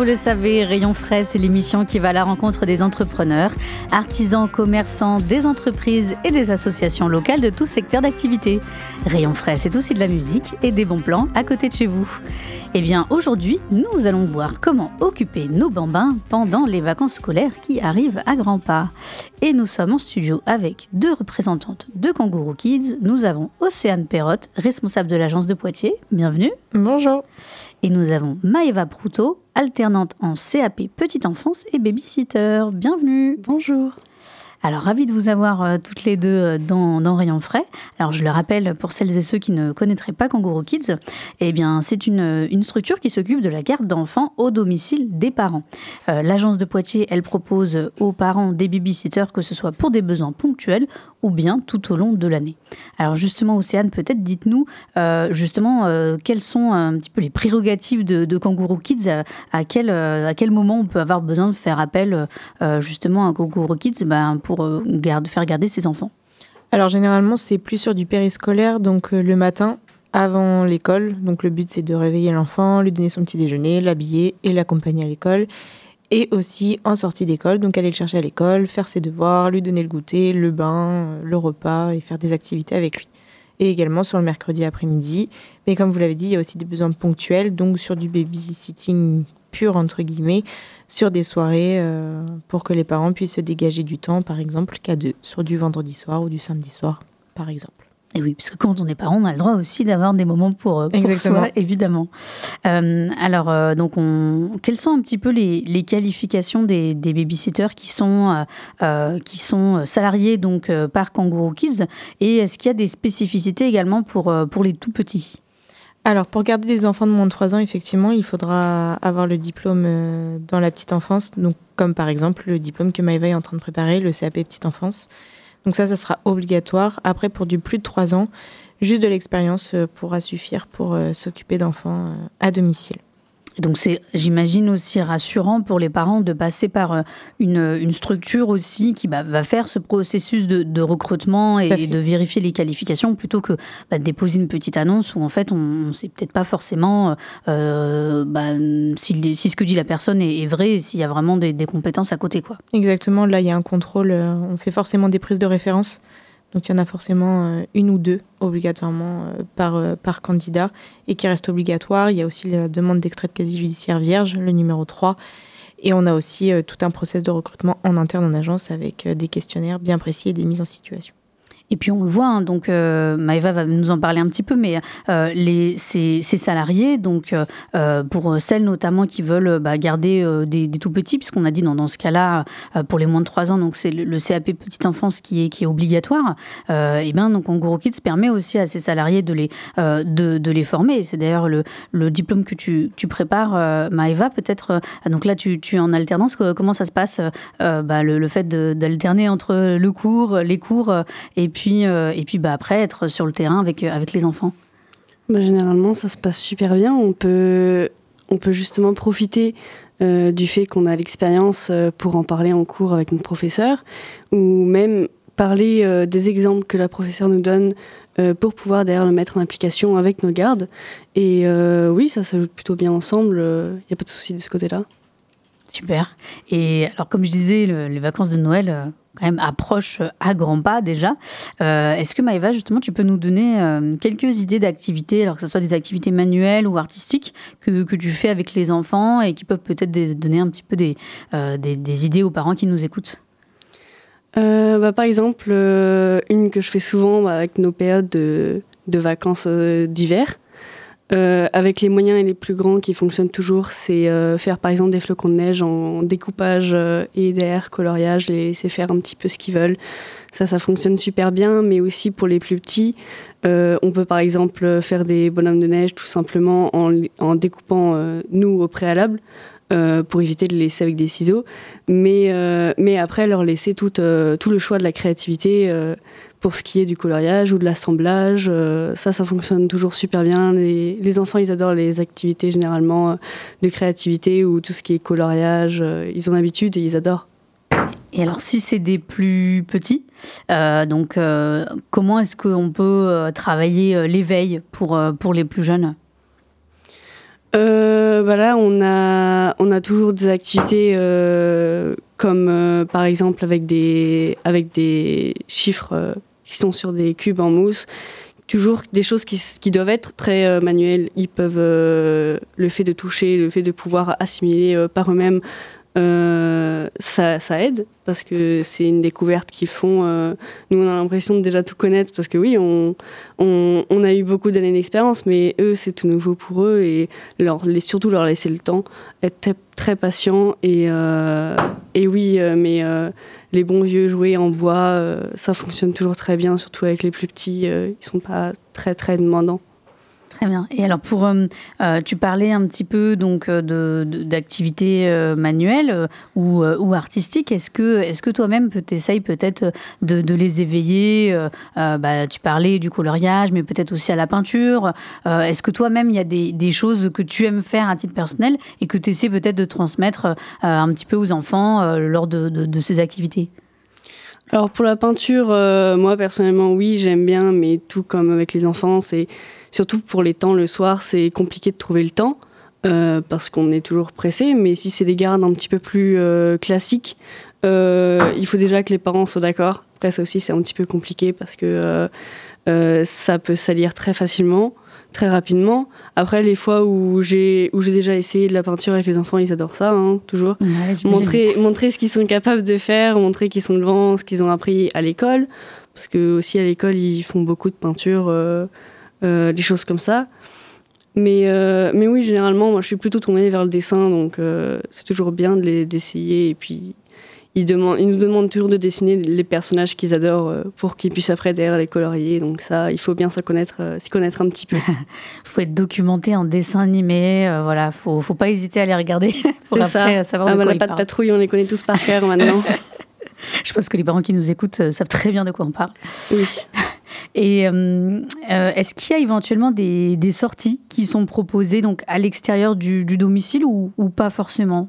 Vous le savez, Rayon Frais, c'est l'émission qui va à la rencontre des entrepreneurs, artisans, commerçants, des entreprises et des associations locales de tout secteur d'activité. Rayon Frais, c'est aussi de la musique et des bons plans à côté de chez vous. Eh bien, aujourd'hui, nous allons voir comment occuper nos bambins pendant les vacances scolaires qui arrivent à grands pas. Et nous sommes en studio avec deux représentantes de Kangourou Kids. Nous avons Océane Perrotte, responsable de l'agence de Poitiers. Bienvenue. Bonjour. Et nous avons Maëva Proutot, alternante en CAP Petite Enfance et Babysitter. Bienvenue. Bonjour. Alors, ravi de vous avoir euh, toutes les deux euh, dans, dans Rayon Frais. Alors, je le rappelle pour celles et ceux qui ne connaîtraient pas Kangourou Kids, eh bien, c'est une, une structure qui s'occupe de la garde d'enfants au domicile des parents. Euh, L'agence de Poitiers, elle propose aux parents des babysitters, que ce soit pour des besoins ponctuels ou bien tout au long de l'année. Alors, justement, Océane, peut-être dites-nous euh, justement euh, quelles sont un petit peu les prérogatives de, de Kangourou Kids, à, quel, euh, à quel moment on peut avoir besoin de faire appel euh, justement à Kangourou Kids ben, pour garde, faire garder ses enfants? Alors généralement c'est plus sur du périscolaire, donc le matin avant l'école. Donc le but c'est de réveiller l'enfant, lui donner son petit déjeuner, l'habiller et l'accompagner à l'école. Et aussi en sortie d'école, donc aller le chercher à l'école, faire ses devoirs, lui donner le goûter, le bain, euh, le repas et faire des activités avec lui. Et également sur le mercredi après-midi. Mais comme vous l'avez dit, il y a aussi des besoins ponctuels, donc sur du babysitting pur entre guillemets, sur des soirées euh, pour que les parents puissent se dégager du temps, par exemple, qu'à deux, sur du vendredi soir ou du samedi soir, par exemple. Et oui, parce que quand on est parent, on a le droit aussi d'avoir des moments pour, euh, pour soi, évidemment. Euh, alors, euh, donc, on... quelles sont un petit peu les, les qualifications des, des babysitters qui sont, euh, qui sont salariés donc, par Kangourou Kids? Et est-ce qu'il y a des spécificités également pour, pour les tout petits? Alors, pour garder des enfants de moins de 3 ans, effectivement, il faudra avoir le diplôme dans la petite enfance, donc comme par exemple le diplôme que Maëva est en train de préparer, le CAP petite enfance. Donc ça, ça sera obligatoire. Après, pour du plus de 3 ans, juste de l'expérience euh, pourra suffire pour euh, s'occuper d'enfants euh, à domicile. Donc c'est, j'imagine aussi rassurant pour les parents de passer par euh, une, une structure aussi qui bah, va faire ce processus de, de recrutement et, de vérifier les qualifications plutôt que bah, de déposer une petite annonce où en fait on ne sait peut-être pas forcément euh, bah, si, ce que dit la personne est, est vrai et s'il y a vraiment des, des compétences à côté quoi. Exactement, là, il y a un contrôle. euh, on fait forcément des prises de référence. Donc, il y en a forcément euh, une ou deux obligatoirement euh, par, euh, par candidat et qui reste obligatoire. Il y a aussi la demande d'extrait de casier judiciaire vierge, le numéro 3. Et on a aussi tout un process de recrutement en interne en agence avec des questionnaires bien précis et des mises en situation. Et puis on le voit, hein, donc euh, Maëva va nous en parler un petit peu, mais euh, les, ces, ces salariés, donc euh, euh, pour celles notamment qui veulent bah, garder des, tout petits, puisqu'on a dit dans, dans ce cas-là, pour les moins de 3 ans, donc c'est le, CAP petite enfance qui est, qui est obligatoire, et bien donc Kangourou Kids permet aussi à ces salariés de les, de, de les former. C'est d'ailleurs le, le diplôme que tu, tu prépares, Maëva, peut-être. donc là, tu, tu es en alternance, co- comment ça se passe, bah, le, le fait d'alterner entre le cours, les cours, et puis, euh, et puis bah, après être sur le terrain avec, euh, avec les enfants. Bah, généralement, ça se passe super bien. On peut, on peut justement profiter euh, du fait qu'on a l'expérience pour en parler en cours avec notre professeur, ou même parler des exemples que la professeure nous donne pour pouvoir d'ailleurs le mettre en application avec nos gardes. Et oui, ça s'ajoute plutôt bien ensemble. Il n'y a pas de souci de ce côté-là. Super. Et alors, comme je disais, le- les vacances de Noël euh, quand même approchent à grands pas déjà. Euh, Est-ce que Maëva, justement, tu peux nous donner euh, quelques idées d'activités, alors que ce soit des activités manuelles ou artistiques, que, que tu fais avec les enfants et qui peuvent peut-être donner un petit peu des, euh, des, idées aux parents qui nous écoutent? Euh, bah, par exemple, euh, une que je fais souvent bah, avec nos périodes de, de vacances euh, d'hiver. Euh, avec les moyens et les plus grands qui fonctionnent toujours, c'est euh, faire par exemple des flocons de neige en découpage euh, et derrière coloriage, laisser faire un petit peu ce qu'ils veulent. Ça, ça fonctionne super bien, mais aussi pour les plus petits, on peut par exemple faire des bonhommes de neige tout simplement en, en découpant nous au préalable. Pour éviter de les laisser avec des ciseaux, mais, mais après leur laisser tout, tout le choix de la créativité pour ce qui est du coloriage ou de l'assemblage, euh, ça, ça fonctionne toujours super bien. Les, enfants, ils adorent les activités généralement euh, de créativité ou tout ce qui est coloriage. Euh, ils ont l'habitude et ils adorent. Et alors, si c'est des plus petits, donc comment est-ce qu'on peut travailler l'éveil pour, pour les plus jeunes? Voilà, on a, on a toujours des activités comme par exemple avec des, avec des chiffres qui sont sur des cubes en mousse. Toujours des choses qui, qui doivent être très euh, manuelles. Ils peuvent, euh, le fait de toucher, le fait de pouvoir assimiler euh, par eux-mêmes, ça, ça, aide parce que c'est une découverte qu'ils font. nous, on a l'impression de déjà tout connaître parce que oui, on, a eu beaucoup d'années d'expérience, mais eux, c'est tout nouveau pour eux et leur, surtout leur laisser le temps, être très, patient et, et oui, mais les bons vieux jouets en bois, euh, ça fonctionne toujours très bien, surtout avec les plus petits, euh, ils sont pas très très demandants. Très bien. Et alors pour, euh, euh, tu parlais un petit peu donc de, d'activités euh, manuelles ou, ou artistiques. Est-ce que, est-ce que toi-même tu essayes peut-être de, de, les éveiller bah, Tu parlais du coloriage, mais peut-être aussi à la peinture. est-ce que toi-même il y a des, des, choses que tu aimes faire à titre personnel et que tu essaies peut-être de transmettre un petit peu aux enfants lors de, de, ces activités? Alors pour la peinture, moi personnellement oui j'aime bien, mais tout comme avec les enfants, c'est Surtout pour les temps le soir, c'est compliqué de trouver le temps. Euh, parce qu'on est toujours pressé, mais si c'est des gardes un petit peu plus euh, classiques, euh, il faut déjà que les parents soient d'accord. Après, ça aussi, c'est un petit peu compliqué parce que ça peut salir très facilement, très rapidement. Après, les fois où j'ai où j'ai déjà essayé de la peinture avec les enfants, ils adorent ça, hein, toujours. montrer, montrer ce qu'ils sont capables de faire, montrer qu'ils sont devant, ce qu'ils ont appris à l'école. Parce que aussi à l'école, ils font beaucoup de peinture euh, des choses comme ça. Mais, euh, mais oui, généralement, moi, je suis plutôt tournée vers le dessin, donc euh, c'est toujours bien d'essayer. Et puis, ils, demandent, ils nous demandent toujours de dessiner les personnages qu'ils adorent pour qu'ils puissent après derrière les colorier. Donc ça, il faut bien s'y connaître, connaître un petit peu. Il faut être documenté en dessin animé. voilà, faut, faut pas hésiter à les regarder pour après ça. savoir ah, de bah, quoi la patte patrouille, on les connaît tous par cœur maintenant. je pense que les parents qui nous écoutent savent très bien de quoi on parle. Oui. Et euh, euh, est-ce qu'il y a éventuellement des, sorties qui sont proposées donc à l'extérieur du, domicile ou, pas forcément?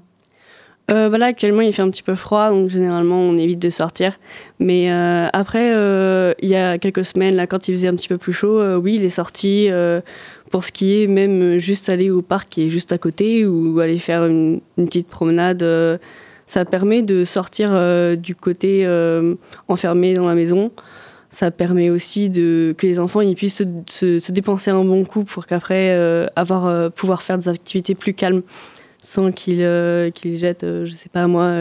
Euh, bah là, actuellement, il fait un petit peu froid, donc généralement, on évite de sortir. Mais après, il y a quelques semaines, là, quand il faisait un petit peu plus chaud, oui, il est sorti pour ce qui est même juste aller au parc qui est juste à côté ou aller faire une petite promenade. ça permet de sortir du côté enfermé dans la maison ça permet aussi de, que les enfants ils puissent se, dépenser un bon coup pour qu'après euh, avoir euh, pouvoir faire des activités plus calmes sans qu'ils euh, qu'ils jettent, je sais pas moi,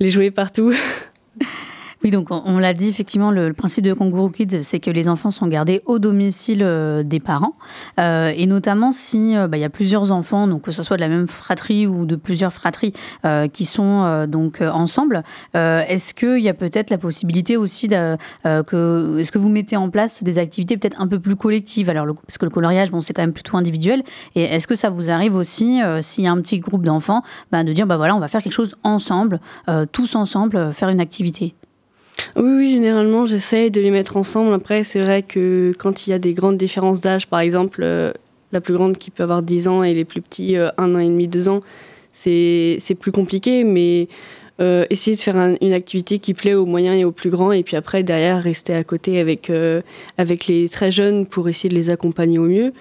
les jouets partout. Oui, donc on, l'a dit, effectivement, le, principe de Kangaroo Kids, c'est que les enfants sont gardés au domicile euh, des parents. Euh, et notamment si euh, bah, il y a plusieurs enfants, donc que ce soit de la même fratrie ou de plusieurs fratries qui sont donc ensemble, est-ce qu'il y a peut-être la possibilité aussi de, que. Est-ce que vous mettez en place des activités peut-être un peu plus collectives? Alors, parce que le coloriage, bon, c'est quand même plutôt individuel. Et est-ce que ça vous arrive aussi, s'il y a un petit groupe d'enfants, bah, de dire, bah voilà, on va faire quelque chose ensemble, tous ensemble, faire une activité? Oui, oui, généralement, j'essaye de les mettre ensemble. Après, c'est vrai que quand il y a des grandes différences d'âge, par exemple, euh, la plus grande qui peut avoir 10 ans et les plus petits, 1 euh, an et demi, 2 ans, c'est plus compliqué, mais euh, essayer de faire une activité qui plaît aux moyens et aux plus grands, et puis après, derrière, rester à côté avec, avec les très jeunes pour essayer de les accompagner au mieux.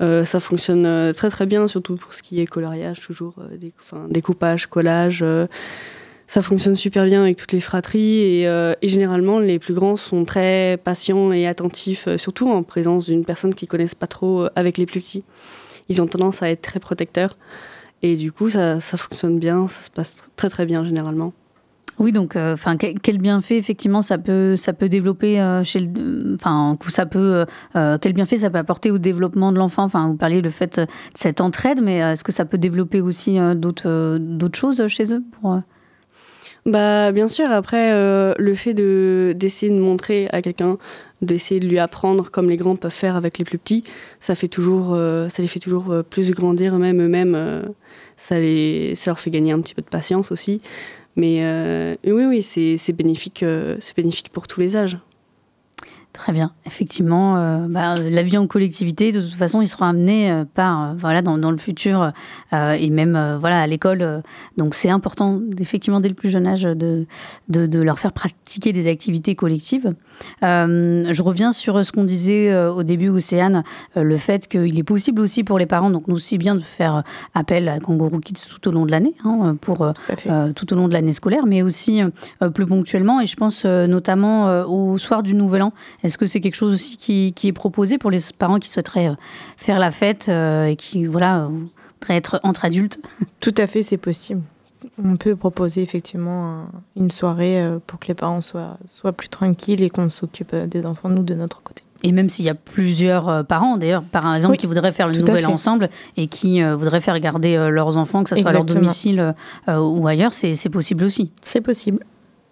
ça fonctionne très très bien, surtout pour ce qui est coloriage, toujours, découpage, collage ça fonctionne super bien avec toutes les fratries euh, et, généralement les plus grands sont très patients et attentifs, euh, surtout en présence d'une personne qu'ils connaissent pas trop euh, avec les plus petits. Ils ont tendance à être très protecteurs et du coup ça, fonctionne bien, ça se passe très très bien généralement. Oui, donc, enfin, quel bienfait effectivement ça peut, ça peut développer chez enfin, ça peut, quel bienfait ça peut apporter au développement de l'enfant? Enfin, vous parliez le fait de cette entraide, mais est-ce que ça peut développer aussi d'autres, d'autres choses chez eux pour bah, bien sûr, après, le fait de, d'essayer de montrer à quelqu'un, d'essayer de lui apprendre comme les grands peuvent faire avec les plus petits, ça, fait toujours, ça les fait toujours plus grandir eux-mêmes. Eux-mêmes ça, les, ça leur fait gagner un petit peu de patience aussi. Mais euh, oui, oui, c'est bénéfique, euh, c'est bénéfique pour tous les âges. Très bien. Effectivement, euh, bah, la vie en collectivité, de toute façon, ils seront amenés euh, par, euh, voilà, dans, le futur et même voilà, à l'école. donc, c'est important, effectivement, dès le plus jeune âge, de leur faire pratiquer des activités collectives. Je reviens sur ce qu'on disait au début, Océane, le fait qu'il est possible aussi pour les parents, donc nous aussi bien de faire appel à Kangaroo Kids tout au long de l'année, hein, pour tout au long de l'année scolaire, mais aussi plus ponctuellement. Et je pense notamment au soir du Nouvel An. Est-ce que c'est quelque chose aussi qui, est proposé pour les parents qui souhaiteraient euh, faire la fête euh, et qui voilà, euh, voudraient être entre adultes? Tout à fait, c'est possible. On peut proposer effectivement une soirée pour que les parents soient, soient plus tranquilles et qu'on s'occupe des enfants, nous, de notre côté. Et même s'il y a plusieurs parents, d'ailleurs, par exemple, qui voudraient faire le nouvel ensemble et qui voudraient faire garder leurs enfants, que ce soit à leur domicile ou ailleurs, c'est possible aussi. C'est possible.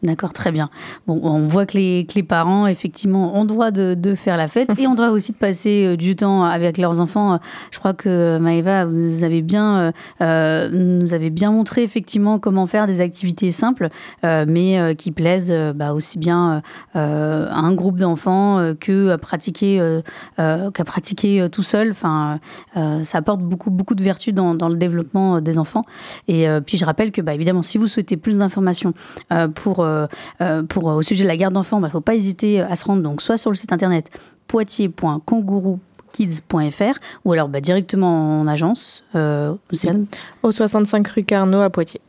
D'accord, très bien. Bon, on voit que les, les parents, effectivement, ont droit de, de, faire la fête et ont droit aussi de passer euh, du temps avec leurs enfants. Je crois que Maëva, vous avez bien, euh, euh nous avez bien montré effectivement comment faire des activités simples, euh, mais euh, qui plaisent bah, aussi bien à un groupe d'enfants que à pratiquer, qu'à pratiquer tout seul. Enfin, ça apporte beaucoup, beaucoup de vertus dans, dans le développement des enfants. Et puis, je rappelle que, bah, évidemment, si vous souhaitez plus d'informations pour euh, euh, pour, au sujet de la garde d'enfants, il bah, ne faut pas hésiter à se rendre donc soit sur le site internet poitiers.kangouroukids.fr ou alors bah, directement en agence, euh, au 65 rue Carnot à Poitiers.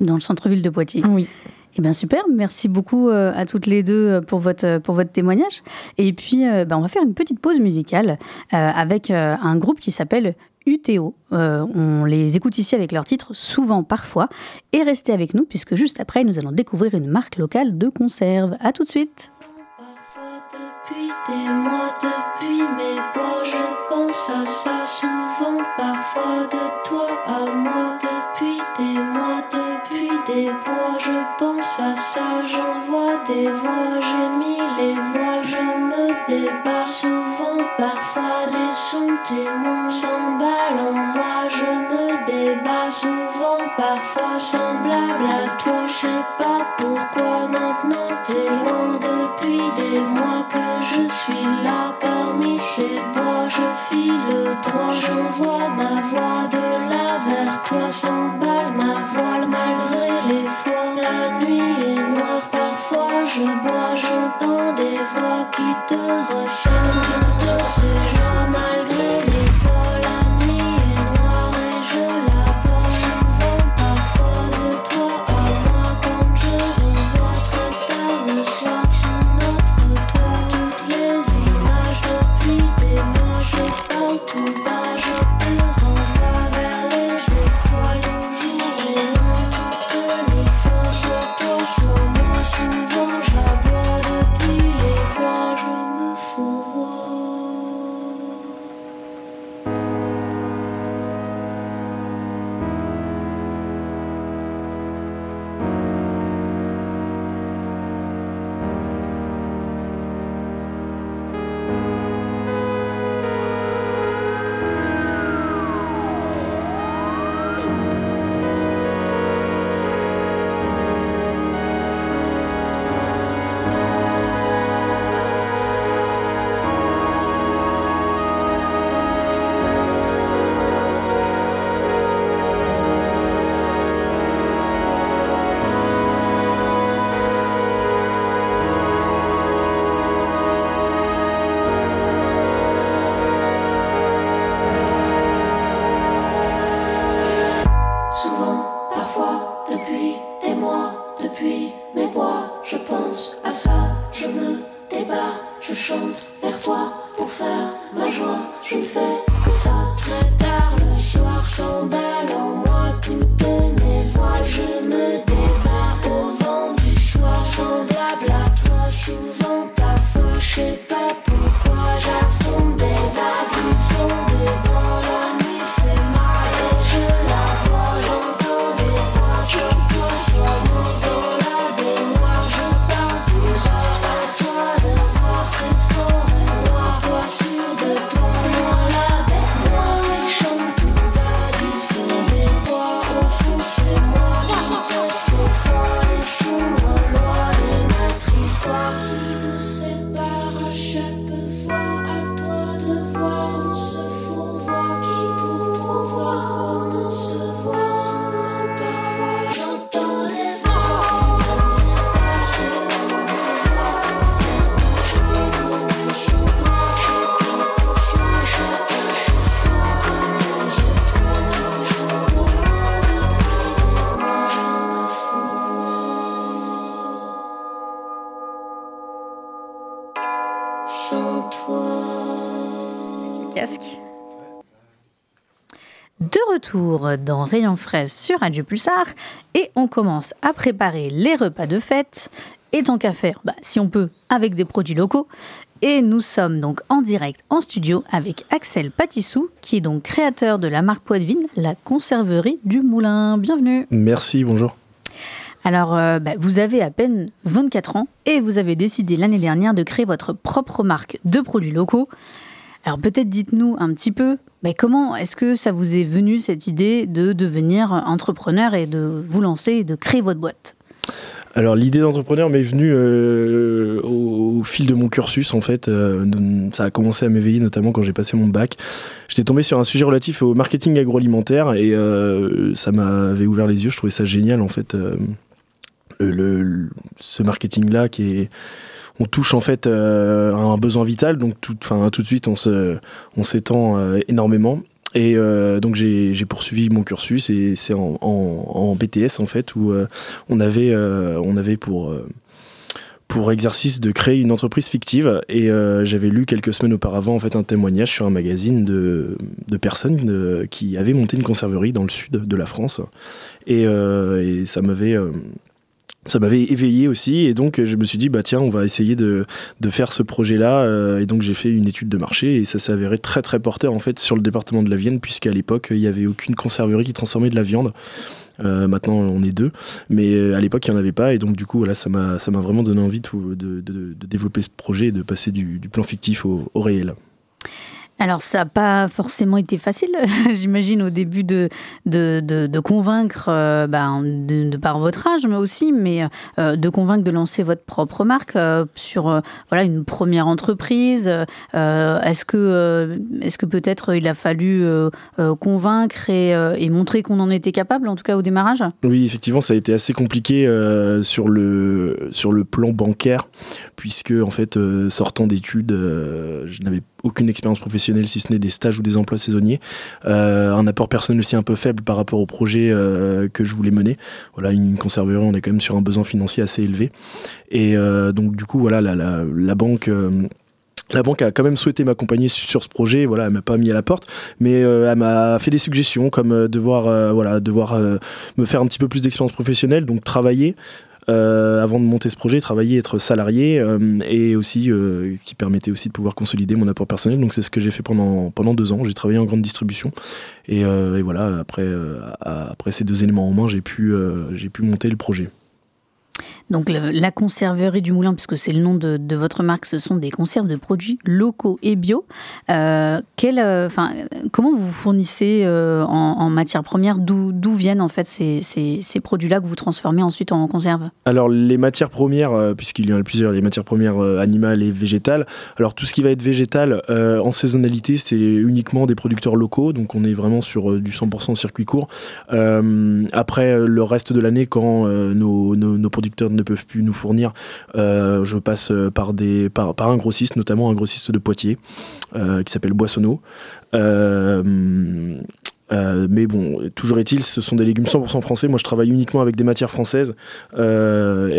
Dans le centre-ville de Poitiers. Oui. Eh bien super, merci beaucoup à toutes les deux pour votre, pour votre témoignage. Et puis, bah, on va faire une petite pause musicale avec un groupe qui s'appelle UTO. Euh, on les écoute ici avec leur titre Souvent, parfois. Et restez avec nous puisque juste après, nous allons découvrir une marque locale de conserve. A tout de suite. Je pense à ça. J'envoie des voix, j'ai mis les voiles, je me débat souvent. Parfois les sons témoins s'emballent en moi, je me débat souvent. Parfois semblable à toi, je sais pas pourquoi maintenant t'es loin depuis des mois que je suis là parmi ces bois. Je file droit, j'envoie ma voix de là vers toi, s'emballe ma voile malgré retour dans Rayon Fraise sur Radio Pulsar et on commence à préparer les repas de fête. Et tant qu'à faire, bah, si on peut, avec des produits locaux. Et nous sommes donc en direct en studio avec Axel Patissou, qui est donc créateur de la marque Poitvine, la conserverie du Moulin. Bienvenue. Merci, bonjour. Alors, euh, bah, vous avez à peine 24 ans et vous avez décidé l'année dernière de créer votre propre marque de produits locaux. Alors peut-être dites-nous un petit peu, bah, comment est-ce que ça vous est venu cette idée de devenir entrepreneur et de vous lancer et de créer votre boîte? Alors l'idée d'entrepreneur m'est venue euh, au, fil de mon cursus en fait. Euh, ça a commencé à m'éveiller notamment quand j'ai passé mon bac. J'étais tombé sur un sujet relatif au marketing agroalimentaire et euh, ça m'avait ouvert les yeux. Je trouvais ça génial en fait. ce marketing là qui est on touche en fait euh, à un besoin vital. Donc tout, de suite on s'étend euh, énormément. Et euh, donc j'ai poursuivi mon cursus et c'est en, BTS en fait où on avait pour exercice de créer une entreprise fictive. Et j'avais lu quelques semaines auparavant un témoignage sur un magazine de, personnes de- qui avaient monté une conserverie dans le sud de la France. Et, ça m'avait ça m'avait éveillé aussi et donc je me suis dit bah tiens on va essayer de, de faire ce projet là et donc j'ai fait une étude de marché et ça s'est avéré très très porteur en fait sur le département de la Vienne puisqu'à l'époque il n'y avait aucune conserverie qui transformait de la viande. Euh, maintenant on est deux mais euh, à l'époque il n'y en avait pas et donc du coup voilà ça m'a vraiment donné envie de, de, développer ce projet et de passer du, plan fictif au réel Alors, ça n'a pas forcément été facile, j'imagine, au début de, de, de, convaincre, ben, de, par votre âge, mais aussi, mais euh, de convaincre de lancer votre propre marque euh, sur voilà, une première entreprise. Est-ce que, est-ce que peut-être il a fallu convaincre et, et montrer qu'on en était capable, en tout cas au démarrage? Oui, effectivement, ça a été assez compliqué sur, le, sur le plan bancaire, puisque en fait, sortant d'études, je n'avais aucune expérience professionnelle, si ce n'est des stages ou des emplois saisonniers. Euh, un apport personnel aussi un peu faible par rapport au projet euh, que je voulais mener. Voilà, une conserverie, on est quand même sur un besoin financier assez élevé. Et euh, donc, du coup, voilà, la, la, banque. la banque a quand même souhaité m'accompagner su- sur ce projet. Voilà, elle m'a pas mis à la porte, mais elle m'a fait des suggestions comme devoir, voilà, devoir me faire un petit peu plus d'expérience professionnelle, donc travailler. Euh, avant de monter ce projet, travailler, être salarié, euh, et aussi euh, qui permettait aussi de pouvoir consolider mon apport personnel. Donc c'est ce que j'ai fait pendant, deux ans. J'ai travaillé en grande distribution, et, et voilà, après, après ces deux éléments en main, j'ai pu, j'ai pu monter le projet. Donc la conserverie du Moulin, puisque c'est le nom de, votre marque, ce sont des conserves de produits locaux et bio. Euh, euh, comment vous fournissez euh, en, en matière première? D'où viennent en fait ces, produits-là que vous transformez ensuite en conserve? Alors les matières premières, puisqu'il y en a plusieurs, les matières premières animales et végétales. Alors tout ce qui va être végétal en saisonnalité, c'est uniquement des producteurs locaux, donc on est vraiment sur du 100% circuit court. Après le reste de l'année, quand nos producteurs ne peuvent plus nous fournir, euh, je passe euh, par, des, par, un grossiste, notamment un grossiste de Poitiers, euh, qui s'appelle Boissonneau. Mais bon, toujours est-il, ce sont des légumes 100% français. Moi, je travaille uniquement avec des matières françaises.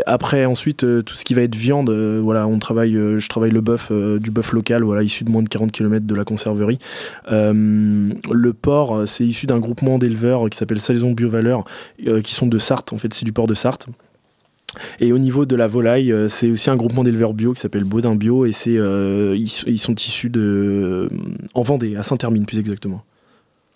Après, ensuite, tout ce qui va être viande, voilà, on travaille, je travaille le bœuf, du bœuf local, voilà, issu de moins de 40 km de la conserverie. Le porc, c'est issu d'un groupement d'éleveurs qui s'appelle Salaison Biovaleur, qui sont de Sarthe. En fait, c'est du porc de Sarthe. Et au niveau de la volaille, euh, c'est aussi un groupement d'éleveurs bio qui s'appelle Baudin Bio et c'est euh, ils, ils sont issus de en Vendée, à Saint-Hermine plus exactement.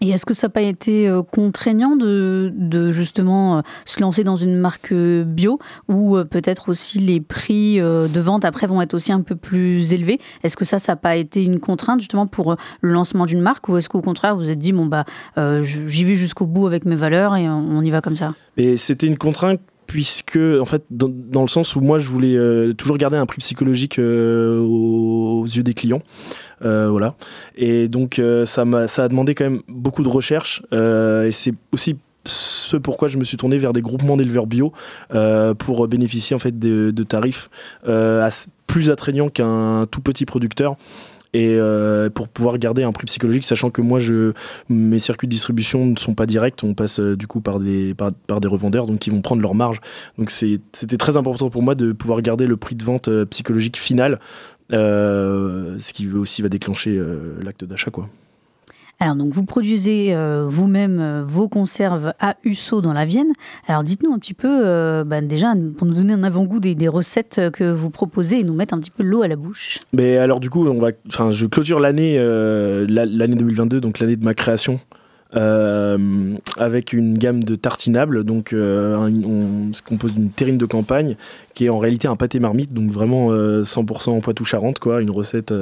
Et est-ce que ça n'a pas été euh, contraignant de, de justement euh, se lancer dans une marque euh, bio euh, peut-être aussi les prix euh, de vente après vont être aussi un peu plus élevés? Est-ce que ça, ça n'a pas été une contrainte justement pour euh, le lancement d'une marque ou est-ce qu'au contraire vous vous êtes dit bon bah euh, j'y vais jusqu'au bout avec mes valeurs et on, on y va comme ça? Et c'était une contrainte puisque, en fait, dans, dans le sens où moi, je voulais euh, toujours garder un prix psychologique euh, aux, yeux des clients. Euh, voilà. Et donc, ça, m'a, ça a demandé quand même beaucoup de recherche. et c'est aussi ce pourquoi je me suis tourné vers des groupements d'éleveurs bio pour bénéficier en fait de, de tarifs plus attrayants qu'un tout petit producteur. Et pour pouvoir garder un prix psychologique, sachant que moi, je, mes circuits de distribution ne sont pas directs, on passe du coup par des, par, par, des revendeurs, donc ils vont prendre leur marge. Donc c'était très important pour moi de pouvoir garder le prix de vente psychologique final, ce qui aussi va déclencher l'acte d'achat, quoi. Alors donc vous produisez euh, vous-même euh, vos conserves à Usso dans la Vienne. Alors dites-nous un petit peu, euh, bah, déjà pour nous donner un avant-goût des, recettes que vous proposez et nous mettre un petit peu l'eau à la bouche. Mais alors du coup, on va, je clôture l'année l'année 2022, donc l'année de ma création. avec une gamme de tartinables. Donc, on se compose d'une terrine de campagne qui est en réalité un pâté marmite, donc vraiment 100% en Poitou-Charentes, quoi. Une recette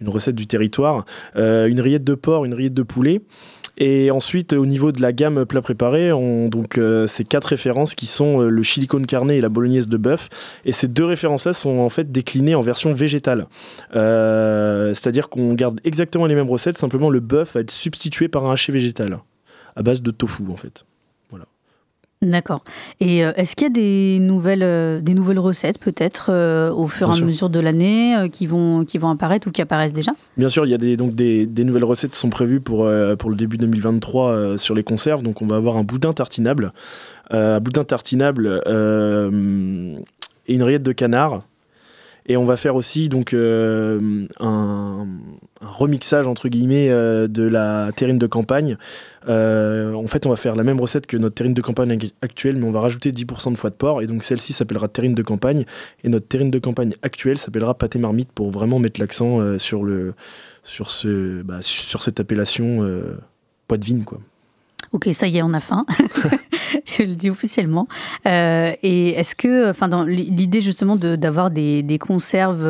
une recette du territoire, euh, une rillette de porc, une rillette de poulet. Et ensuite, au niveau de la gamme plat préparé, on, donc euh, ces quatre références qui sont euh, le chili con carne et la bolognaise de bœuf. Et ces deux références-là sont en fait déclinées en version végétale. C'est-à-dire qu'on garde exactement les mêmes recettes, simplement le bœuf va être substitué par un haché végétal à base de tofu en fait. D'accord. Et euh, est-ce qu'il y a des nouvelles, euh, des nouvelles recettes peut-être euh, au fur et à mesure de l'année qui, vont, qui vont apparaître ou qui apparaissent déjà? Bien sûr, il y a des, donc des, des nouvelles recettes qui sont prévues pour, pour le début 2023 sur les conserves. Donc on va avoir un boudin tartinable, un boudin tartinable et une rillette de canard. Et on va faire aussi donc un, un, remixage entre guillemets de la terrine de campagne euh, en fait, on va faire la même recette que notre terrine de campagne actuelle, mais on va rajouter 10% de foie de porc. Et donc celle-ci s'appellera terrine de campagne. Et notre terrine de campagne actuelle s'appellera pâté marmite pour vraiment mettre l'accent euh, sur, sur, ce, bah, sur cette appellation euh, poitevine. Quoi. Ok, ça y est, on a faim. je le dis officiellement. et est-ce que, enfin, dans l'idée justement d'avoir des, des, conserves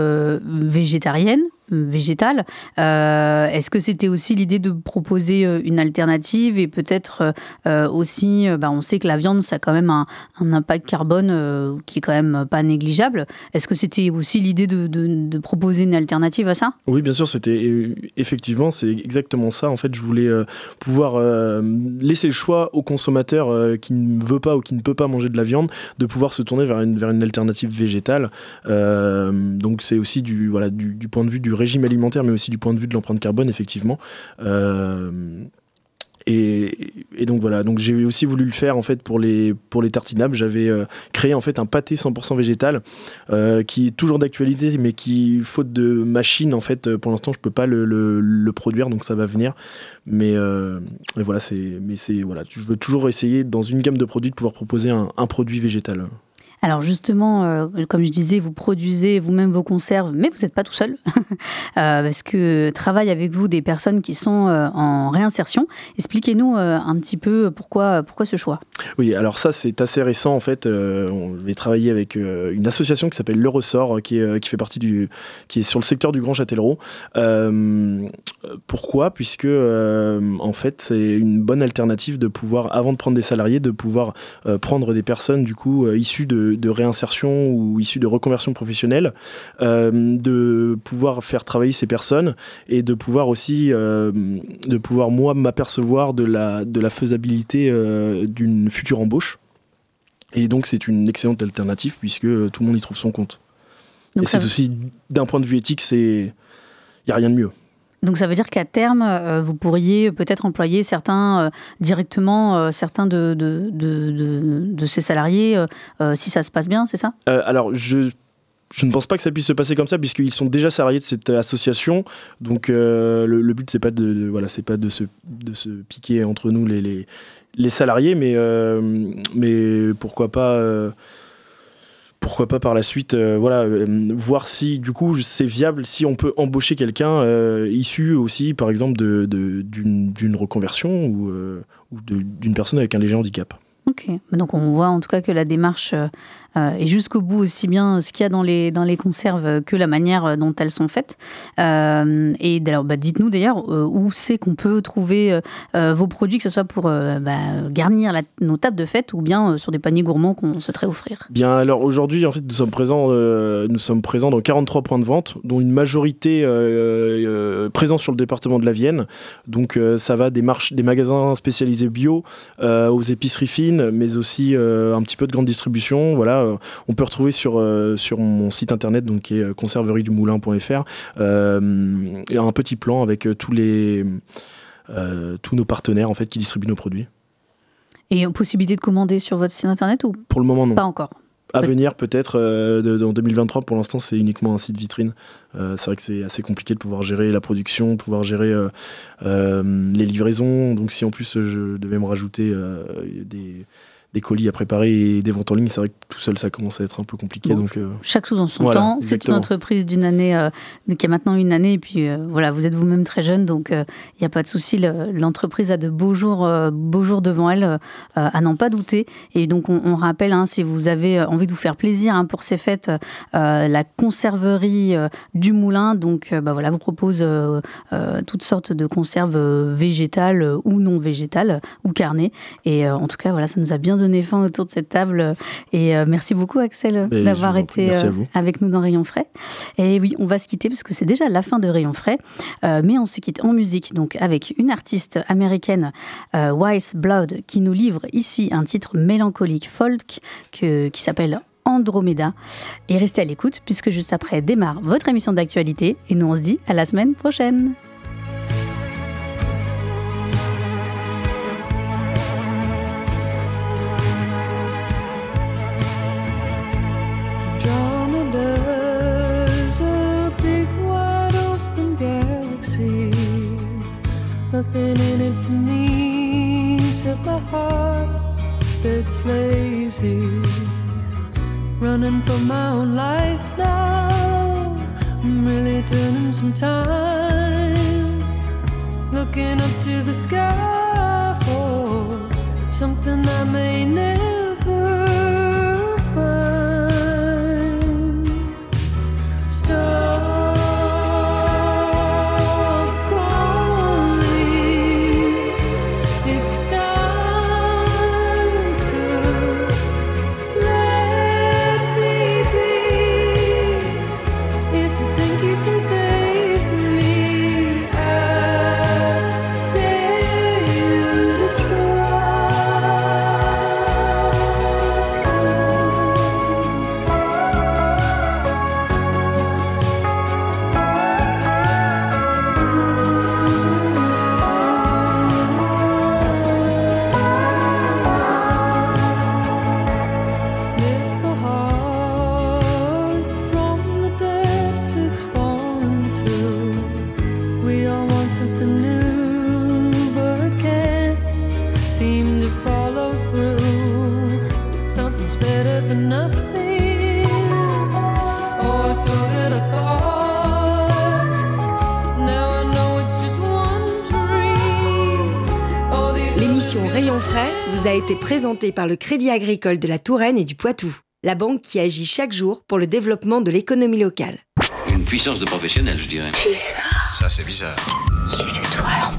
végétariennes, végétale. Euh, est-ce que c'était aussi l'idée de proposer euh, une alternative et peut-être euh, aussi, bah, on sait que la viande, ça a quand même un, impact carbone qui est quand même pas négligeable. Est-ce que c'était aussi l'idée de, proposer une alternative à ça? Oui, bien sûr, c'était effectivement, c'est exactement ça. En fait, je voulais pouvoir laisser le choix au consommateur qui ne veut pas ou qui ne peut pas manger de la viande de pouvoir se tourner vers une, alternative végétale. donc c'est aussi du, du point de vue du régime alimentaire, mais aussi du point de vue de l'empreinte carbone, effectivement. Euh, et, donc voilà, donc j'ai aussi voulu le faire en fait pour les pour les tartinables. J'avais euh, créé en fait un pâté 100% végétal euh, qui est toujours d'actualité, mais qui faute de machine en fait pour l'instant je peux pas le, le, produire, donc ça va venir. Mais, voilà, c'est mais c'est voilà, je veux toujours essayer dans une gamme de produits de pouvoir proposer un produit végétal. Alors justement, euh, comme je disais, vous produisez vous-même vos conserves, mais vous n'êtes pas tout seul, euh, parce que travaillent avec vous des personnes qui sont euh, en réinsertion. Expliquez-nous un petit peu pourquoi, pourquoi ce choix? Oui, alors ça c'est assez récent en fait. on va travailler avec une association qui s'appelle Le Ressort, qui, est, qui fait partie du, qui est sur le secteur du Grand Châtellerault. pourquoi? Puisque en fait c'est une bonne alternative de pouvoir, avant de prendre des salariés, de pouvoir prendre des personnes du coup issues de de, réinsertion ou issus de reconversion professionnelle, euh, de pouvoir faire travailler ces personnes et de pouvoir aussi, euh, de pouvoir moi m'apercevoir de la, de la faisabilité euh, d'une future embauche. Et donc c'est une excellente alternative puisque tout le monde y trouve son compte. et c'est aussi, d'un point de vue éthique, c'est... Il n'y a rien de mieux. Donc ça veut dire qu'à terme, euh, vous pourriez peut-être employer certains euh, directement, euh, certains de, de, de, ces salariés, si ça se passe bien, c'est ça? Alors je je ne pense pas que ça puisse se passer comme ça puisqu'ils sont déjà salariés de cette association. Donc le, but c'est pas de, voilà pas de se, de se piquer entre nous les, les, les salariés, mais mais pourquoi pas pourquoi pas par la suite euh, euh, voir si du coup c'est viable si on peut embaucher quelqu'un euh, issu aussi par exemple d'une reconversion ou, ou d'une personne avec un léger handicap. Ok, donc on voit en tout cas que la démarche et jusqu'au bout aussi bien ce qu'il y a dans les, dans les conserves que la manière dont elles sont faites. Euh, et d'ailleurs, bah, dites-nous d'ailleurs euh, où c'est qu'on peut trouver vos produits, que ce soit pour bah, garnir nos tables de fête ou bien sur des paniers gourmands qu'on souhaiterait offrir. Bien, alors aujourd'hui, en fait, nous sommes présents, nous sommes présents dans 43 points de vente, dont une majorité présents sur le département de la Vienne. Donc ça va des, des magasins spécialisés bio aux épiceries fines mais aussi un petit peu de grande distribution. Voilà, on peut retrouver sur, sur mon site internet, donc qui est conserveriedumumoulin.fr, un petit plan avec tous les tous nos partenaires en fait qui distribuent nos produits. Et possibilité de commander sur votre site internet ou Pour le moment, non. Pas encore. À venir peut-être euh, en 2023. Pour l'instant, c'est uniquement un site vitrine. Euh, c'est vrai que c'est assez compliqué de pouvoir gérer la production, pouvoir gérer euh, les livraisons. Donc si en plus je devais me rajouter des des colis à préparer et des ventes en ligne, c'est vrai que tout seul, ça commence à être un peu compliqué. donc, euh, chaque chose en son temps. C'est une entreprise d'une année, euh, qui a maintenant une année, et puis euh, voilà, vous êtes vous-même très jeune, donc il n'y a pas de souci. L'entreprise a de beaux jours, beaux jours devant elle, à n'en pas douter. Et donc, on, rappelle, hein, si vous avez envie de vous faire plaisir hein, pour ces fêtes, la conserverie du Moulin, donc bah, voilà, vous propose toutes sortes de conserves végétales ou non végétales ou carnées. Et en tout cas, voilà, ça nous a bien donné fin autour de cette table. Et euh, merci beaucoup, Axel, d'avoir été euh, avec nous dans Rayon Frais. Et oui, on va se quitter parce que c'est déjà la fin de Rayon Frais. Euh, mais on se quitte en musique, donc avec une artiste américaine, Wise Blood, qui nous livre ici un titre mélancolique folk que, qui s'appelle Andromeda. Et restez à l'écoute puisque juste après démarre votre émission d'actualité. Et nous, on se dit à la semaine prochaine. That's lazy. Running for my own life now. I'm really turning some time. Looking up to the sky for something I may never. Présenté par le Crédit agricole de la Touraine et du Poitou, la banque qui agit chaque jour pour le développement de l'économie locale. Une puissance de professionnel, je dirais. Bizarre. Ça, c'est bizarre. C'est toi